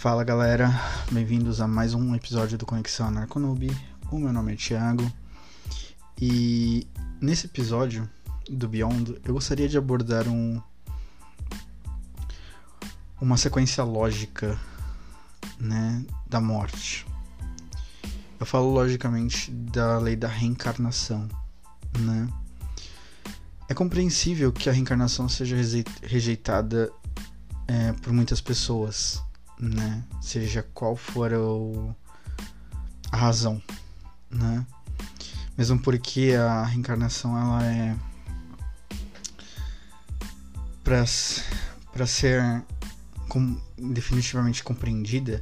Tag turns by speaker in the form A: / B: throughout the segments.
A: Fala galera, bem-vindos a mais um episódio do Conexão Anarconoob. O meu nome é Thiago e nesse episódio do Beyond eu gostaria de abordar um uma sequência lógica, né, da morte. Eu falo logicamente da lei da reencarnação, né? É compreensível que a reencarnação seja rejeitada é, por muitas pessoas, né? Seja qual for o, a razão, né? Mesmo porque a reencarnação ela é para ser com, definitivamente compreendida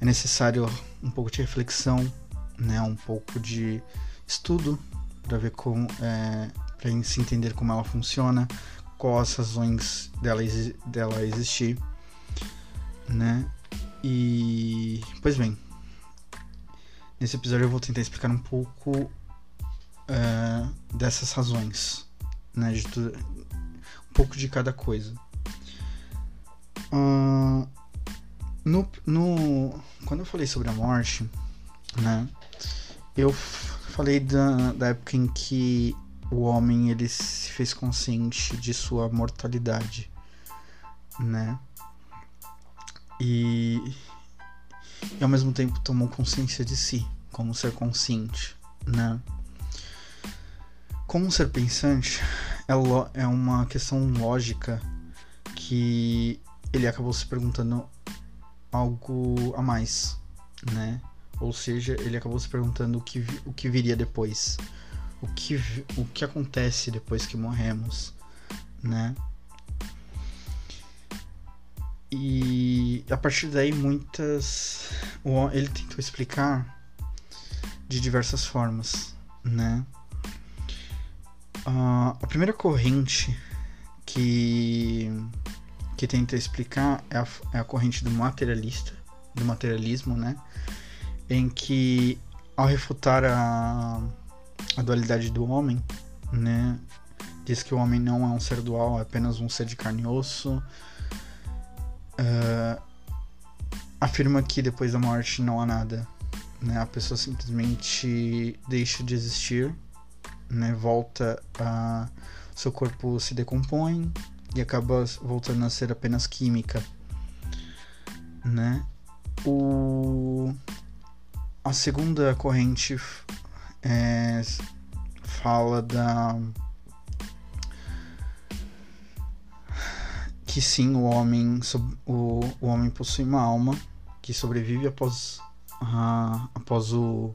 A: é necessário um pouco de reflexão, né? Um pouco de estudo para ver como é, para se entender como ela funciona, quais as razões dela, dela existir, né? E pois bem, nesse episódio eu vou tentar explicar um pouco é, dessas razões, né? De tudo, um pouco de cada coisa. Uh, no, no, quando eu falei sobre a morte, né? Eu falei da, da época em que o homem ele se fez consciente de sua mortalidade, né? E, e ao mesmo tempo tomou consciência de si, como ser consciente, né? Como ser pensante é, é uma questão lógica que ele acabou se perguntando algo a mais, né? Ou seja, ele acabou se perguntando o que, o que viria depois o que, o que acontece depois que morremos, né? E a partir daí muitas ele tentou explicar de diversas formas, né? Uh, a primeira corrente que que tenta explicar é a, é a corrente do materialista, do materialismo, né? Em que ao refutar a a dualidade do homem, né? Diz que o homem não é um ser dual, é apenas um ser de carne e osso. Uh, afirma que depois da morte não há nada, né? A pessoa simplesmente deixa de existir, né? Volta a seu corpo se decompõe e acaba voltando a ser apenas química, né? O a segunda corrente é, fala da que sim o homem o, o homem possui uma alma que sobrevive após a, após o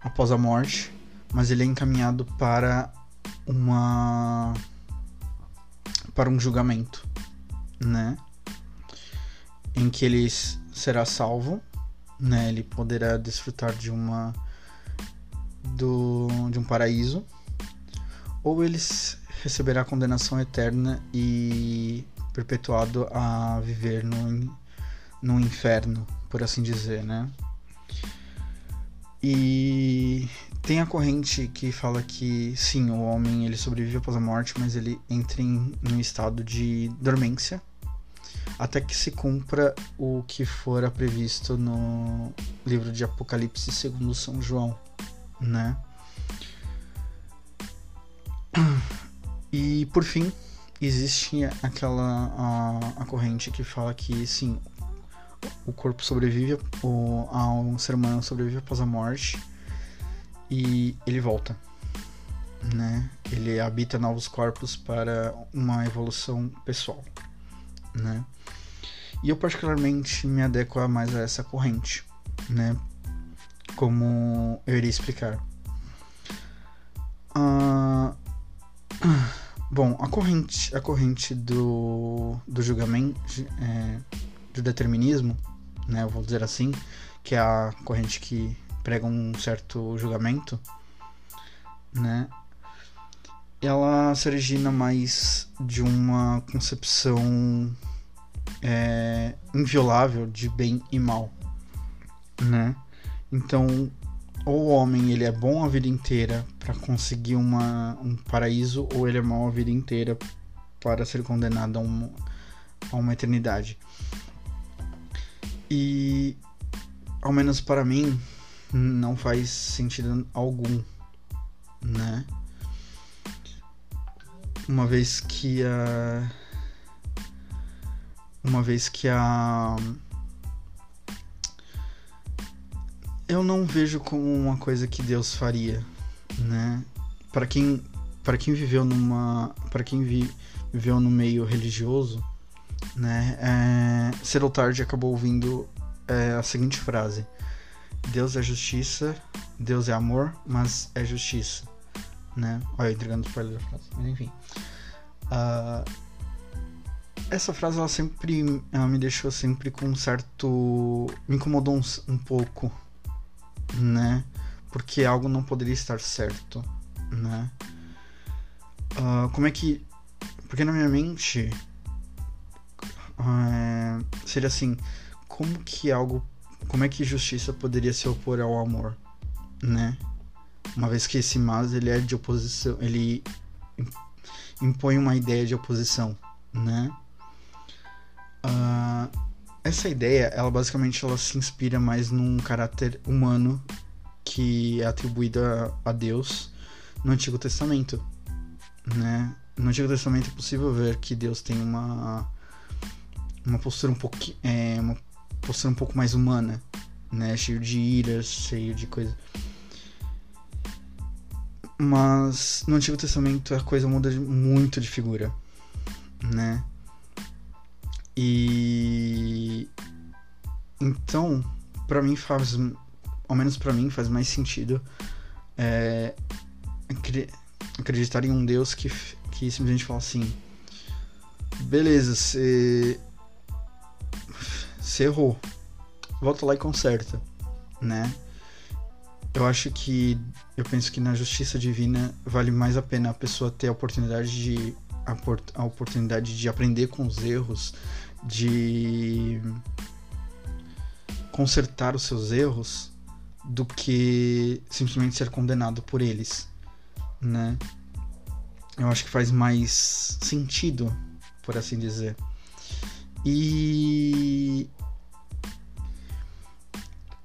A: após a morte mas ele é encaminhado para uma para um julgamento né? Em que ele será salvo né? Ele poderá desfrutar de uma do, de um paraíso, ou eles receberá condenação eterna e perpetuado a viver no, no inferno, por assim dizer, né? E tem a corrente que fala que sim, o homem ele sobrevive após a morte, mas ele entra em um estado de dormência até que se cumpra o que fora previsto no livro de Apocalipse segundo São João né? E por fim, existe aquela a, a corrente que fala que sim, o corpo sobrevive, o, a um ser humano sobrevive após a morte e ele volta, né? Ele habita novos corpos para uma evolução pessoal, né? E eu particularmente me adequo mais a essa corrente, né? como eu iria explicar. Uh, bom, a corrente, a corrente do, do julgamento, é, do determinismo, né, eu vou dizer assim, que é a corrente que prega um certo julgamento, né, ela se origina mais de uma concepção é, inviolável de bem e mal, né? Então, ou o homem ele é bom a vida inteira para conseguir uma, um paraíso, ou ele é mau a vida inteira para ser condenado a, um, a uma eternidade. E, ao menos para mim, não faz sentido algum, né? Uma vez que a. Uma vez que a. Eu não vejo como uma coisa que Deus faria, né? Para quem para quem viveu numa para quem vi, viveu no meio religioso né? É, cedo ou tarde acabou ouvindo é, a seguinte frase. Deus é justiça Deus é amor mas é justiça né? Olha entregando spoiler da frase mas enfim. Uh, essa frase ela sempre ela me deixou sempre com um certo me incomodou um, um pouco né porque algo não poderia estar certo né Uh, como é que. Porque na minha mente. Uh, seria assim. Como que algo. Como é que justiça poderia se opor ao amor? Né? Uma vez que esse mas ele é de oposição. Ele impõe uma ideia de oposição, né? Uh, essa ideia, ela basicamente ela se inspira mais num caráter humano que é atribuído a, a Deus no Antigo Testamento, né? No Antigo Testamento é possível ver que Deus tem uma uma postura um pouco é, uma postura um pouco mais humana, né? Cheio de iras, cheio de coisa. Mas no Antigo Testamento a coisa muda muito de figura, né? E então, para mim faz, ao menos para mim faz mais sentido é, acreditar em um Deus que, que simplesmente fala assim: beleza, você. Você errou. Volta lá e conserta, né? Eu acho que. Eu penso que na justiça divina vale mais a pena a pessoa ter a oportunidade de. A, a oportunidade de aprender com os erros, de consertar os seus erros, do que simplesmente ser condenado por eles né? Eu acho que faz mais sentido, por assim dizer. E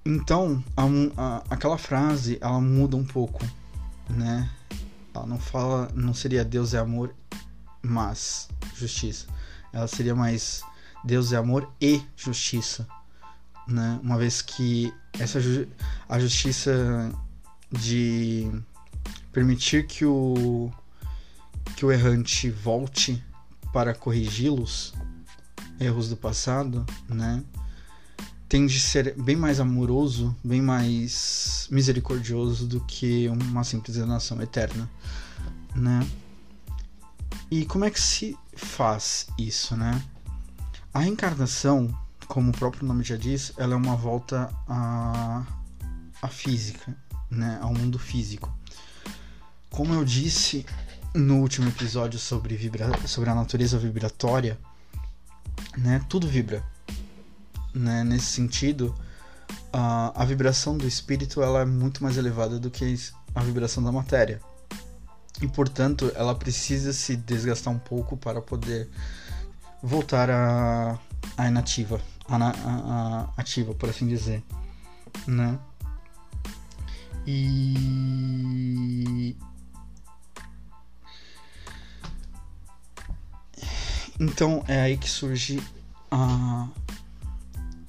A: então a, a, aquela frase ela muda um pouco, né? Ela não fala, não seria Deus é amor, mas justiça. Ela seria mais Deus é amor e justiça, né? Uma vez que essa a justiça de permitir que o que o errante volte para corrigi-los erros do passado, né? Tende a ser bem mais amoroso, bem mais misericordioso do que uma simples nação eterna, né? E como é que se faz isso, né? A reencarnação, como o próprio nome já diz, ela é uma volta à, à física, né? Ao mundo físico. Como eu disse no último episódio sobre, vibra... sobre a natureza vibratória, né, tudo vibra. Né? Nesse sentido, a, a vibração do espírito ela é muito mais elevada do que a vibração da matéria. E, portanto, ela precisa se desgastar um pouco para poder voltar a, a inativa, a, a, a ativa, por assim dizer, né? E Então é aí que surge a,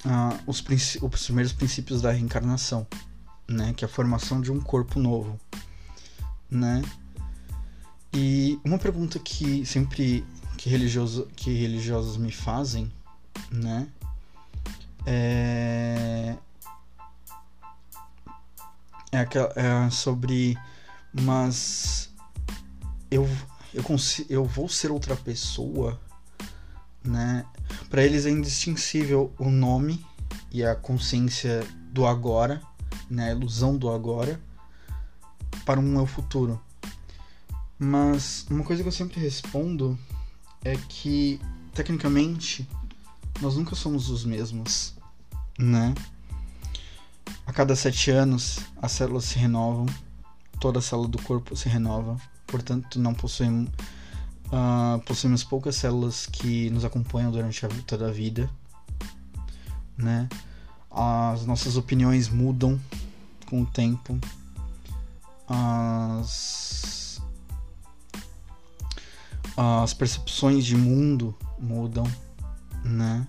A: a, os, os primeiros princípios da reencarnação, né? Que é a formação de um corpo novo, né? E uma pergunta que sempre que, religioso, que religiosos me fazem, né? É, é, aquela, é sobre, mas eu eu, eu vou ser outra pessoa né? Para eles é indistinguível o nome e a consciência do agora, né? A ilusão do agora para um meu futuro. Mas uma coisa que eu sempre respondo é que tecnicamente nós nunca somos os mesmos, né? A cada sete anos as células se renovam, toda a célula do corpo se renova, portanto não possuímos Uh, poucas células que nos acompanham durante a, toda a vida, né? as nossas opiniões mudam com o tempo, as, as percepções de mundo mudam, né?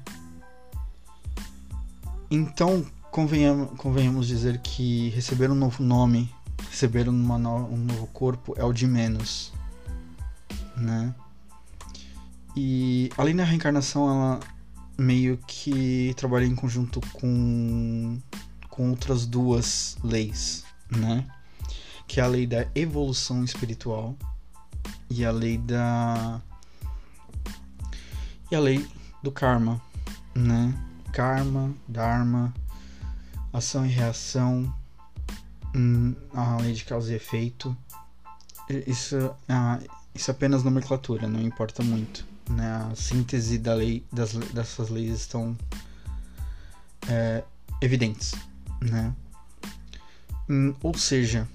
A: Então, convenhamos, convenhamos dizer que receber um novo nome, receber uma no, um novo corpo é o de menos, né? E além da reencarnação, ela meio que trabalha em conjunto com, com outras duas leis, né? Que é a lei da evolução espiritual e a lei da e a lei do karma, né? Karma, dharma, ação e reação, hum, a lei de causa e efeito. Isso, isso é apenas nomenclatura, não importa muito né, a síntese da lei, das, dessas leis estão é, evidentes, né? Hum, ou seja,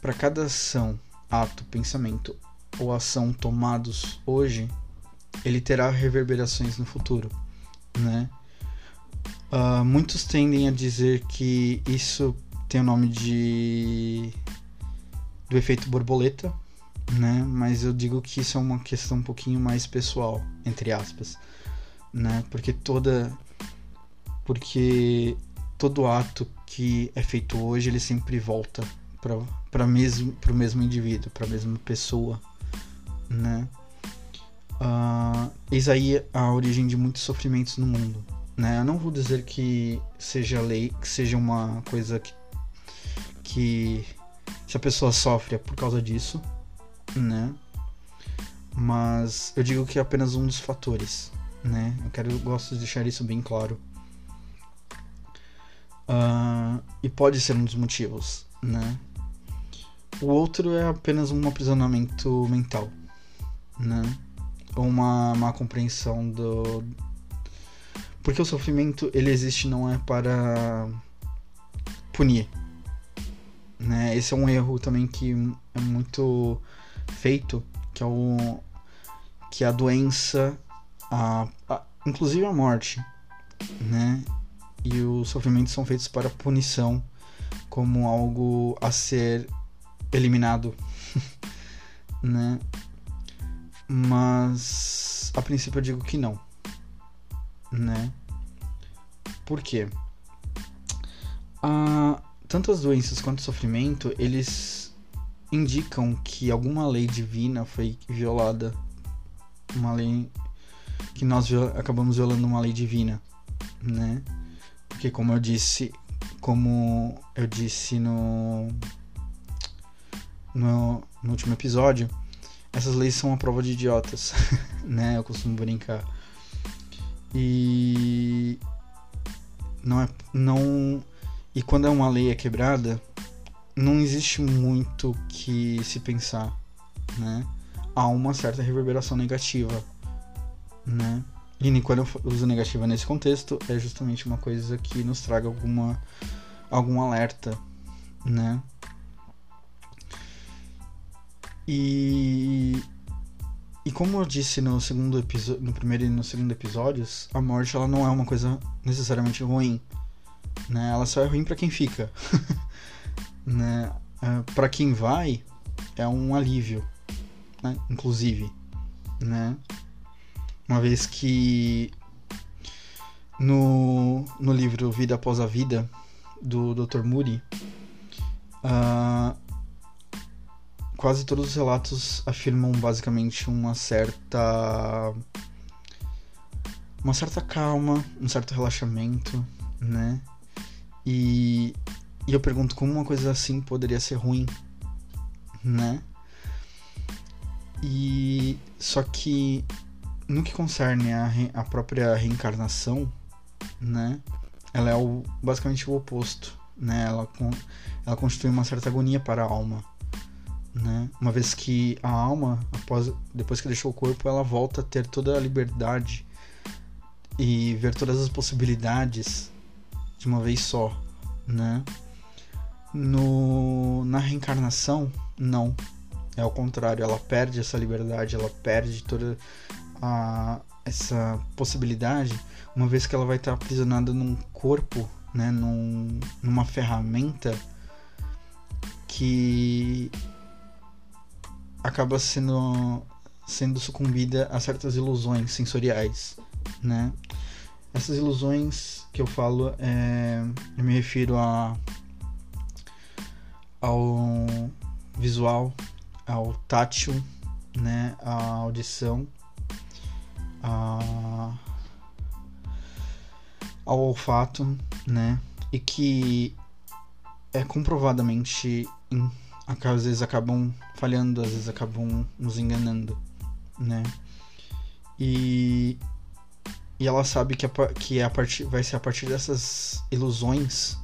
A: para cada ação, ato, pensamento ou ação tomados hoje, ele terá reverberações no futuro, né? Uh, muitos tendem a dizer que isso tem o nome de do efeito borboleta, né? Mas eu digo que isso é uma questão um pouquinho mais pessoal, entre aspas, né? Porque toda porque todo ato que é feito hoje, ele sempre volta para para mesmo pro mesmo indivíduo, para a mesma pessoa, né? Uh, eis aí a origem de muitos sofrimentos no mundo, né? Eu não vou dizer que seja lei, que seja uma coisa que, que se a pessoa sofre é por causa disso, né? Mas eu digo que é apenas um dos fatores, né? Eu quero, eu gosto de deixar isso bem claro. Uh, e pode ser um dos motivos, né? O outro é apenas um aprisionamento mental, né? Uma má compreensão do... Porque o sofrimento, ele existe não é para punir, né? Esse é um erro também que é muito feito, que é o que a doença, a, a, inclusive a morte, né? E os sofrimentos são feitos para punição, como algo a ser eliminado, né? Mas a princípio eu digo que não, né? Por quê? Ah, tanto as doenças quanto o sofrimento, eles indicam que alguma lei divina foi violada. Uma lei que nós acabamos violando uma lei divina, né? Porque como eu disse, como eu disse no no, no último episódio, essas leis são uma prova de idiotas, né? Eu costumo brincar. E não é não e quando é uma lei é quebrada, não existe muito que se pensar, né? Há uma certa reverberação negativa, né? E quando eu uso negativa nesse contexto, é justamente uma coisa que nos traga alguma algum alerta, né? E e como eu disse no segundo episódio, no primeiro e no segundo episódios, a morte ela não é uma coisa necessariamente ruim, né? Ela só é ruim para quem fica. né, é, para quem vai é um alívio, né, inclusive, né, uma vez que no, no livro Vida Após a Vida do Dr. Moody, uh, quase todos os relatos afirmam basicamente uma certa uma certa calma, um certo relaxamento, né? E e eu pergunto como uma coisa assim poderia ser ruim, né? E só que no que concerne a, a própria reencarnação, né? Ela é o, basicamente o oposto, né? Ela, ela constitui uma certa agonia para a alma, né? Uma vez que a alma, após, depois que deixou o corpo, ela volta a ter toda a liberdade e ver todas as possibilidades de uma vez só, né? No, na reencarnação, não. É ao contrário, ela perde essa liberdade, ela perde toda a, essa possibilidade, uma vez que ela vai estar aprisionada num corpo né, num, numa ferramenta que acaba sendo sendo sucumbida a certas ilusões sensoriais, né? Essas ilusões que eu falo, é, eu me refiro a ao visual, ao tátil, né, à audição, a, ao olfato, né, e que é comprovadamente às vezes acabam falhando, às vezes acabam nos enganando, né? E, e ela sabe que, a, que é a partir, vai ser a partir dessas ilusões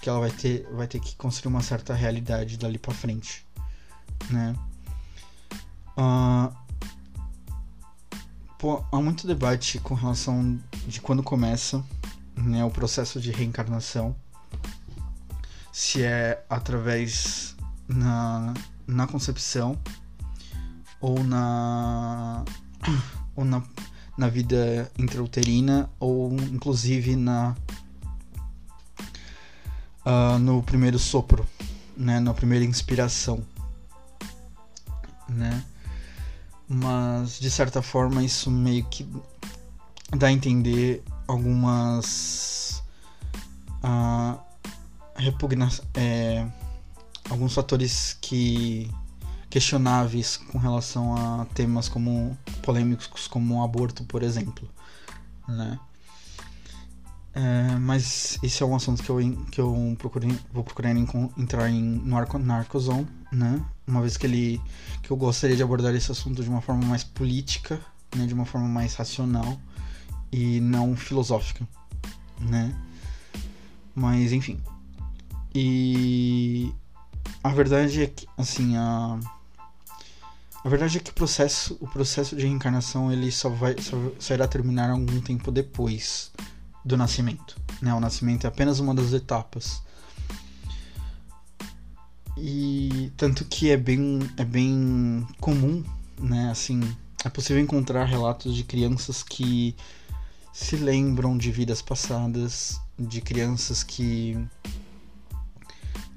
A: que ela vai ter, vai ter que construir uma certa realidade dali para frente, né? Uh, pô, há muito debate com relação de quando começa né, o processo de reencarnação, se é através na, na concepção ou na ou na, na vida intrauterina ou inclusive na uh, no primeiro sopro, né, na primeira inspiração, né? Mas de certa forma isso meio que dá a entender algumas uh, repugna é, alguns fatores que questionáveis com relação a temas como polêmicos como o aborto, por exemplo, né? É, mas esse é um assunto que eu, que eu procurei, vou procurar entrar em, no Arco, Narcozone, né? Uma vez que ele que eu gostaria de abordar esse assunto de uma forma mais política, né? De uma forma mais racional e não filosófica, né? Mas enfim. E a verdade é que assim a a verdade é que o processo, o processo de reencarnação ele só vai só, só irá terminar algum tempo depois do nascimento. Né? O nascimento é apenas uma das etapas. E tanto que é bem, é bem comum, né? Assim, é possível encontrar relatos de crianças que se lembram de vidas passadas, de crianças que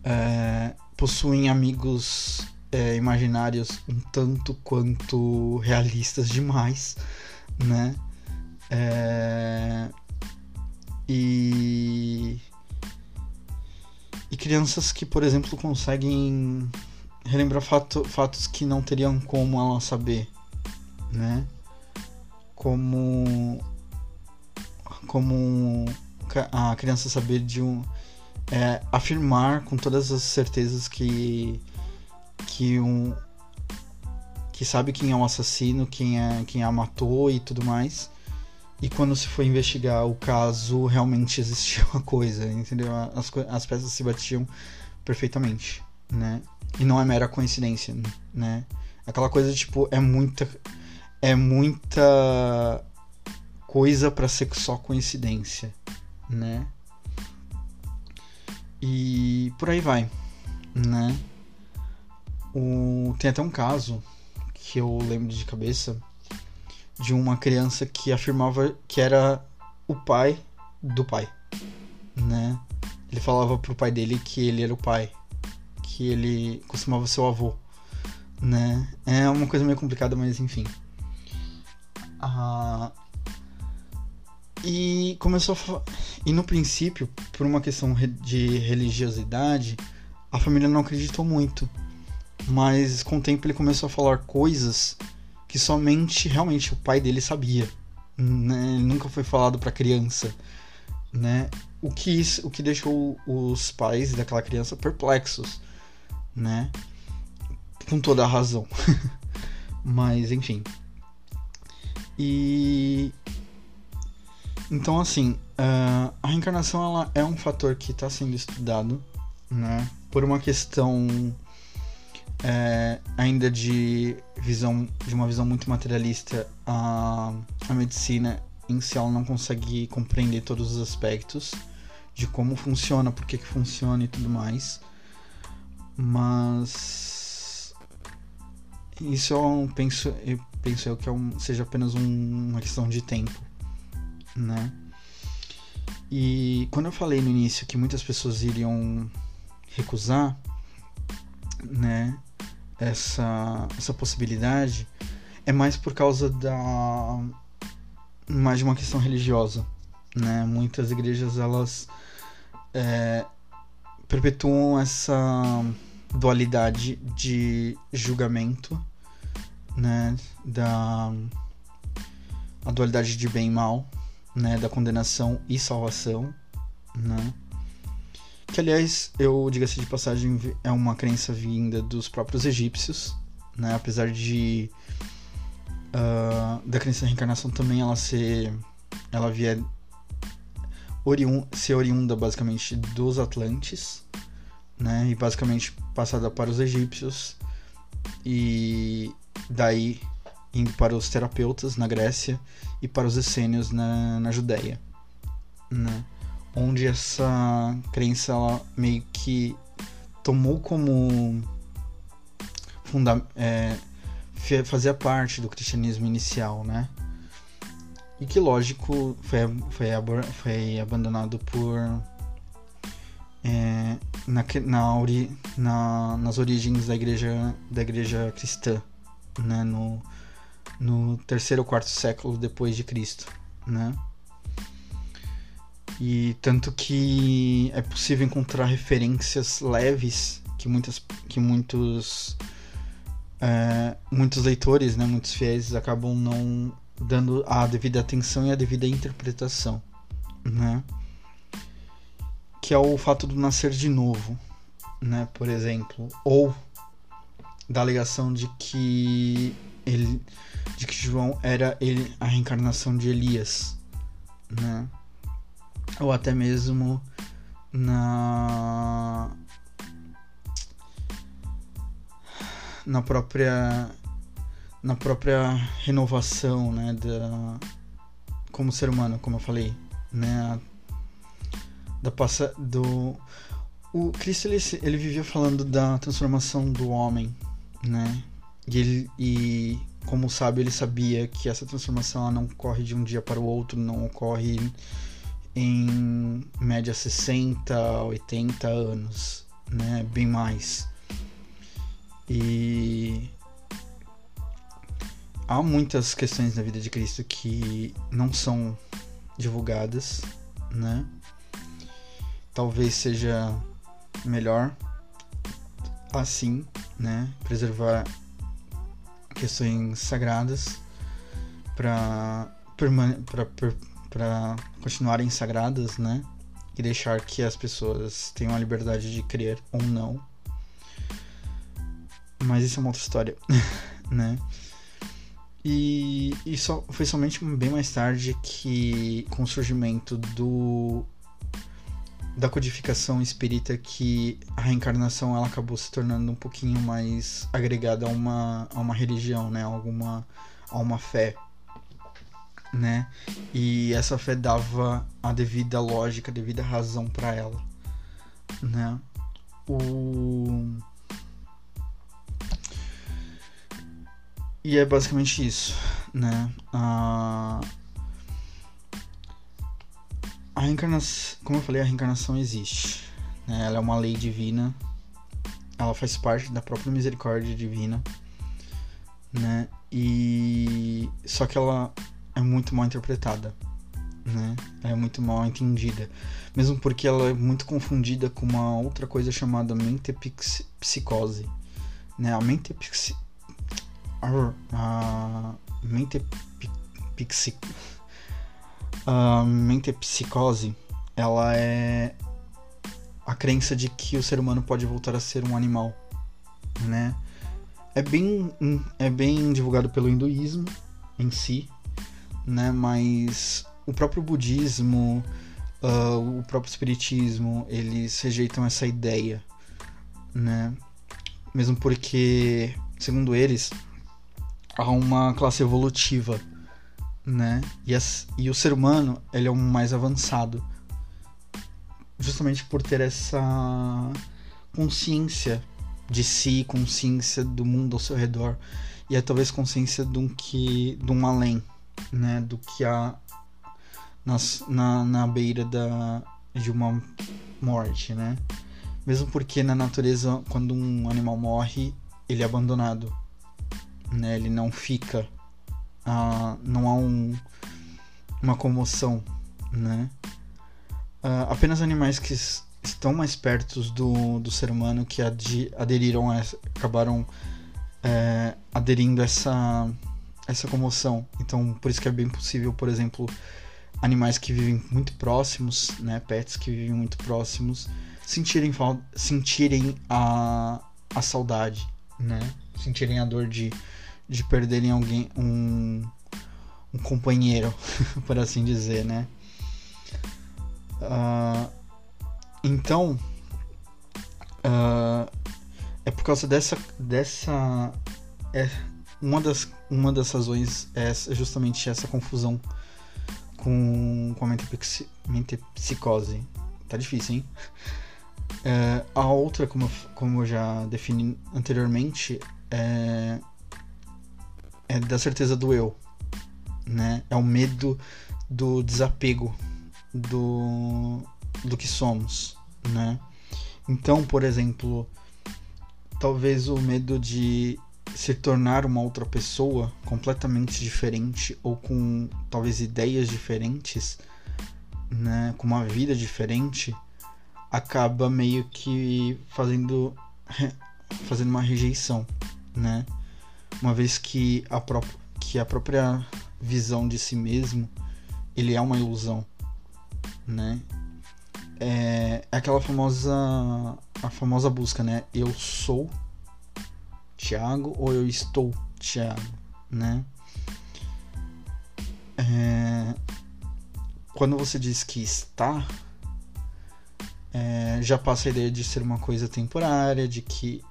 A: é, possuem amigos é, imaginários um tanto quanto realistas demais, né? É, e e crianças que, por exemplo, conseguem relembrar fato, fatos que não teriam como ela saber, né? Como como a criança saber de um é, afirmar com todas as certezas que que um que sabe quem é o assassino, quem é quem a matou e tudo mais e quando se foi investigar o caso, realmente existia uma coisa, entendeu? As, as peças se batiam perfeitamente, né? E não é mera coincidência, né? Aquela coisa, tipo, é muita. É muita coisa para ser só coincidência, né? E por aí vai, né? O, tem até um caso que eu lembro de cabeça de uma criança que afirmava que era o pai do pai, né? Ele falava pro pai dele que ele era o pai, que ele costumava ser o avô, né? É uma coisa meio complicada, mas enfim. Ah, e começou a e no princípio, por uma questão de religiosidade, a família não acreditou muito. Mas com o tempo ele começou a falar coisas que somente realmente o pai dele sabia. Né? Nunca foi falado para criança, né? O que o que deixou os pais daquela criança perplexos, né? Com toda a razão. Mas enfim. E então assim, uh, a reencarnação ela é um fator que está sendo estudado, né? Por uma questão é, ainda de visão de uma visão muito materialista a, a medicina em si ela não consegue compreender todos os aspectos de como funciona, por que, que funciona e tudo mais. Mas isso eu penso, eu penso eu que é um, seja apenas um, uma questão de tempo, né? E quando eu falei no início que muitas pessoas iriam recusar, né, essa, essa possibilidade, é mais por causa da mais de uma questão religiosa, né? Muitas igrejas elas é, perpetuam essa dualidade de julgamento, né? Da a dualidade de bem e mal, né? Da condenação e salvação, né? Que aliás, eu diga-se de passagem, é uma crença vinda dos próprios egípcios, né? Apesar de uh, da crença da reencarnação também ela ser ela vier oriun, ser oriunda basicamente dos Atlantes, né? E basicamente passada para os egípcios e daí indo para os terapeutas na Grécia e para os essênios na, na Judéia, né? Onde essa crença ela meio que tomou como funda é, fazia parte do cristianismo inicial, né? E que, lógico, foi, foi, foi abandonado por. É, na, na, na, nas origens da igreja, da igreja cristã, né? No, no terceiro ou quarto século depois de Cristo, né? E tanto que é possível encontrar referências leves que muitas que muitos é, muitos leitores, né, muitos fiéis acabam não dando a devida atenção e a devida interpretação, né? Que é o fato do nascer de novo, né, por exemplo, ou da alegação de que ele de que João era ele a reencarnação de Elias, né? Ou até mesmo na na própria na própria renovação, né, da como ser humano, como eu falei, né, da passa do o Cristo ele, ele vivia falando da transformação do homem, né? E ele e como sabe, ele sabia que essa transformação não ocorre de um dia para o outro, não ocorre em média 60, 80 anos, né? Bem mais. E há muitas questões na vida de Cristo que não são divulgadas, né? Talvez seja melhor assim, né? Preservar questões sagradas para para continuarem sagradas, né? E deixar que as pessoas tenham a liberdade de crer ou não mas isso é uma outra história, né? E, e só, foi somente bem mais tarde que, com o surgimento do da codificação espírita, que a reencarnação ela acabou se tornando um pouquinho mais agregada a uma, a uma religião, né? A, alguma, a uma fé, né? E essa fé dava a devida lógica, a devida razão para ela, né? O E é basicamente isso, né? A, a reencarnação, como eu falei, a reencarnação existe. Né? Ela é uma lei divina. Ela faz parte da própria misericórdia divina, né? E só que ela é muito mal interpretada, né? Ela é muito mal entendida, mesmo porque ela é muito confundida com uma outra coisa chamada mente psicose, né? A mente psicose a mente pixi, a mente psicose ela é a crença de que o ser humano pode voltar a ser um animal, né? É bem é bem divulgado pelo hinduísmo em si, né? Mas o próprio budismo, uh, o próprio espiritismo, eles rejeitam essa ideia, né? Mesmo porque, segundo eles, a uma classe evolutiva, né? E, as, e o ser humano, ele é o mais avançado. Justamente por ter essa consciência de si, consciência do mundo ao seu redor e é talvez consciência de um que de um além, né, do que há nas, na, na beira da, de uma morte, né? Mesmo porque na natureza, quando um animal morre, ele é abandonado, né? Ele não fica, ah, não há um, uma comoção, né? Ah, apenas animais que estão mais perto do, do ser humano que aderiram a, acabaram é, aderindo a essa, essa comoção. Então, por isso que é bem possível, por exemplo, animais que vivem muito próximos, né, pets que vivem muito próximos, sentirem, sentirem a, a saudade, né, sentirem a dor de, de perderem alguém, um, um companheiro, por assim dizer, né. Uh, então, uh, é por causa dessa. dessa é, uma, das, uma das razões é justamente essa confusão com, com a mentepsicose. Tá difícil, hein? É, a outra, como, como eu já defini anteriormente, é, é da certeza do eu. Né? É o medo do desapego do, do que somos, né? Então, por exemplo, talvez o medo de se tornar uma outra pessoa completamente diferente ou com talvez ideias diferentes, né, com uma vida diferente, acaba meio que fazendo fazendo uma rejeição, né? Uma vez que a, pró que a própria visão de si mesmo ele é uma ilusão, né? É, é aquela famosa a famosa busca, né? Eu sou Tiago ou eu estou Tiago, né? É, quando você diz que está, é, já passa a ideia de ser uma coisa temporária, de que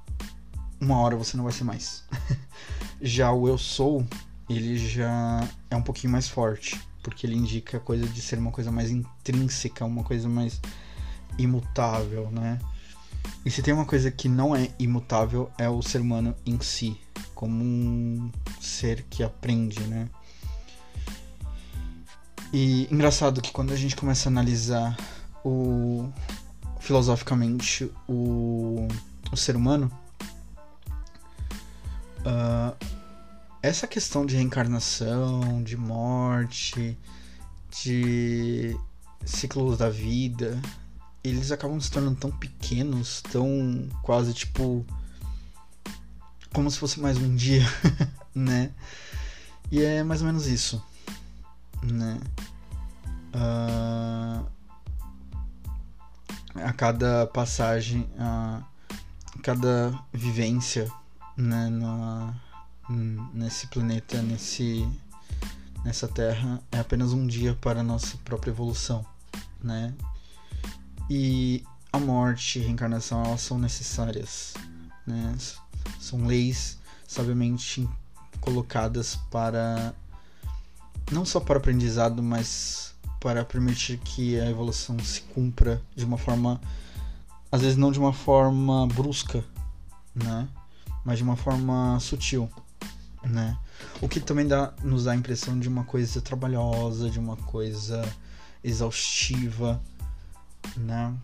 A: uma hora você não vai ser mais. já o eu sou, ele já é um pouquinho mais forte porque ele indica a coisa de ser uma coisa mais intrínseca, uma coisa mais imutável, né? E se tem uma coisa que não é imutável é o ser humano em si, como um ser que aprende, né? E engraçado que quando a gente começa a analisar o filosoficamente o, o ser humano, uh, essa questão de reencarnação, de morte, de ciclos da vida, eles acabam se tornando tão pequenos, tão quase tipo. como se fosse mais um dia, né? E é mais ou menos isso, né? Uh, a cada passagem, a cada vivência, né? Na, nesse planeta, nesse nessa Terra é apenas um dia para a nossa própria evolução, né? E a morte e a reencarnação elas são necessárias, né? São leis sabiamente colocadas para não só para aprendizado, mas para permitir que a evolução se cumpra de uma forma às vezes não de uma forma brusca, né? Mas de uma forma sutil né? O que também dá, nos dá a impressão de uma coisa trabalhosa, de uma coisa exaustiva, né?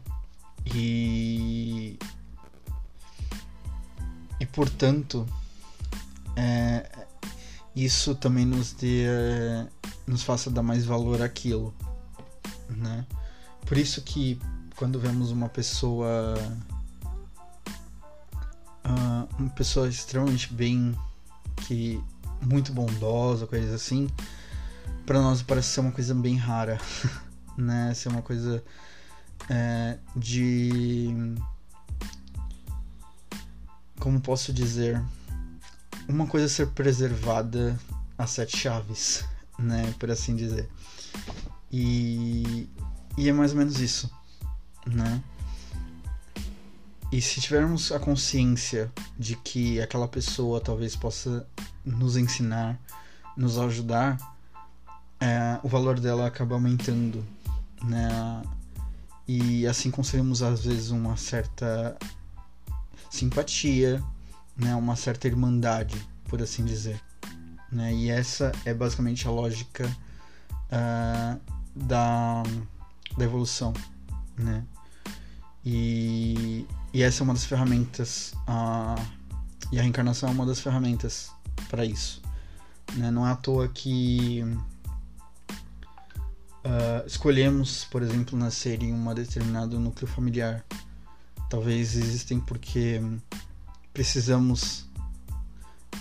A: E e portanto é, isso também nos dê nos faça dar mais valor àquilo, né? Por isso que quando vemos uma pessoa uh, uma pessoa extremamente bem que muito bondosa, coisas assim, para nós parece ser uma coisa bem rara, né? Ser uma coisa é, de como posso dizer, uma coisa ser preservada a sete chaves, né, por assim dizer. E, e é mais ou menos isso, né? E se tivermos a consciência de que aquela pessoa talvez possa nos ensinar, nos ajudar, é, o valor dela acaba aumentando, né? E assim conseguimos às vezes uma certa simpatia, né? Uma certa irmandade, por assim dizer, né? E essa é basicamente a lógica uh, da, da evolução, né? E, e essa é uma das ferramentas, a, e a reencarnação é uma das ferramentas para isso. Né? Não é à toa que uh, escolhemos, por exemplo, nascer em um determinado núcleo familiar. Talvez existem porque precisamos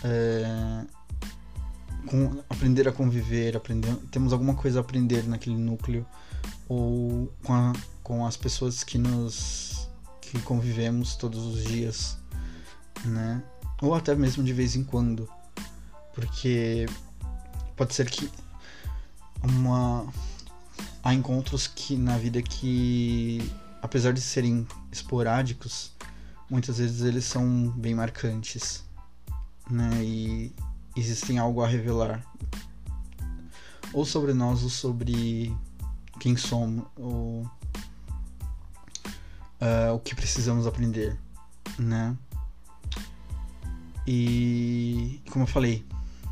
A: é, com, aprender a conviver, aprender, temos alguma coisa a aprender naquele núcleo ou com, a, com as pessoas que nos que convivemos todos os dias, né? Ou até mesmo de vez em quando, porque pode ser que uma há encontros que na vida que apesar de serem esporádicos, muitas vezes eles são bem marcantes, né? E existem algo a revelar, ou sobre nós ou sobre quem somos, ou uh, o que precisamos aprender, né? E como eu falei,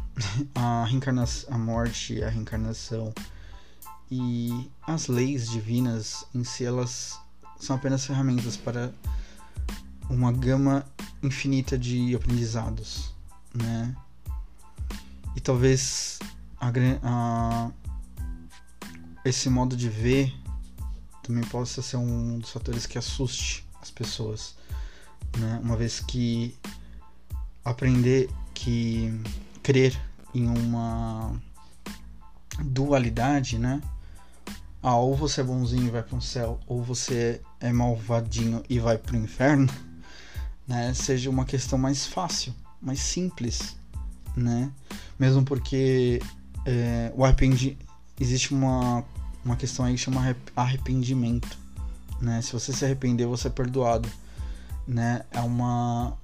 A: a reencarnação, a morte, a reencarnação e as leis divinas em si elas são apenas ferramentas para uma gama infinita de aprendizados, né? E talvez a, a, esse modo de ver também possa ser um dos fatores que assuste as pessoas, né? Uma vez que aprender que crer em uma dualidade, né? ah, ou você é bonzinho e vai para um céu, ou você é malvadinho e vai para o inferno, né, seja uma questão mais fácil, mais simples, né? Mesmo porque é, o arrependi existe uma, uma questão aí que chama arrependimento, né? Se você se arrepender, você é perdoado, né? É uma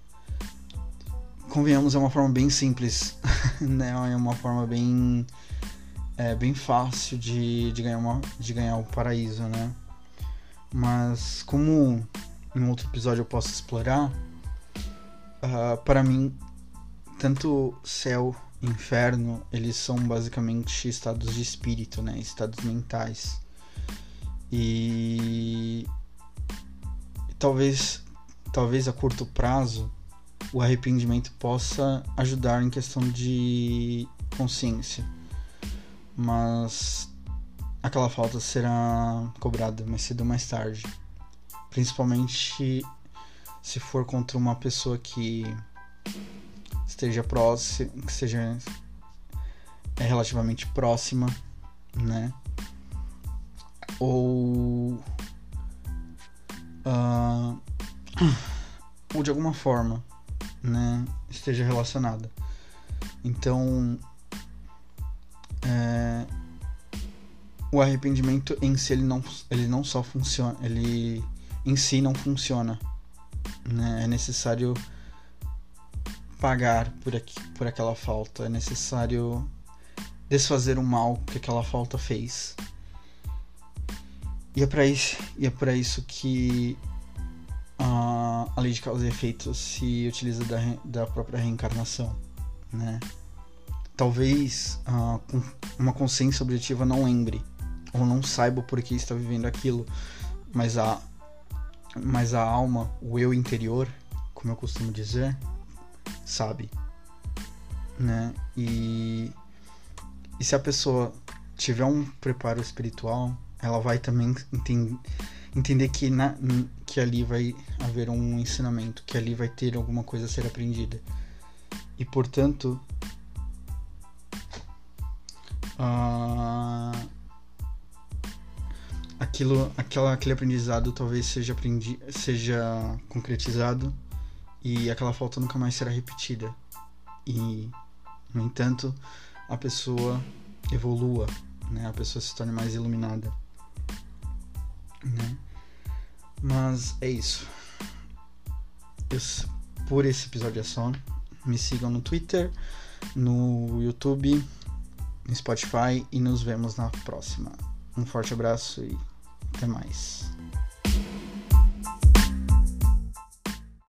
A: convenhamos é uma forma bem simples, né? É uma forma bem é bem fácil de, de, ganhar, uma, de ganhar o paraíso, né? Mas como em outro episódio eu posso explorar, uh, para mim, tanto céu inferno, eles são basicamente estados de espírito, né? Estados mentais. E, talvez, talvez a curto prazo, o arrependimento possa ajudar em questão de consciência mas aquela falta será cobrada mais cedo ou mais tarde. Principalmente se for contra uma pessoa que esteja próxima, que seja relativamente próxima, né? Ou uh, ou de alguma forma, né, esteja relacionada. Então, é, o arrependimento em si ele não, ele não só funciona, ele em si não funciona. Né? É necessário pagar por, aqui, por aquela falta, é necessário desfazer o mal que aquela falta fez. E é para isso, é para isso que a, a lei de causa e efeito se utiliza da, da própria reencarnação, né? talvez uh, uma consciência objetiva não lembre ou não saiba por que está vivendo aquilo, mas a mas a alma, o eu interior, como eu costumo dizer, sabe, né? E e se a pessoa tiver um preparo espiritual, ela vai também entender entender que, na, que ali vai haver um ensinamento, que ali vai ter alguma coisa a ser aprendida. E portanto, uh, aquilo, aquela, aquele aprendizado talvez seja, aprendi, seja concretizado e aquela falta nunca mais será repetida. E, no entanto, a pessoa evolua, né? a pessoa se torne mais iluminada. Né? Mas é isso. Eu, por esse episódio é só. Me sigam no Twitter, no YouTube, no Spotify e nos vemos na próxima. Um forte abraço e até mais.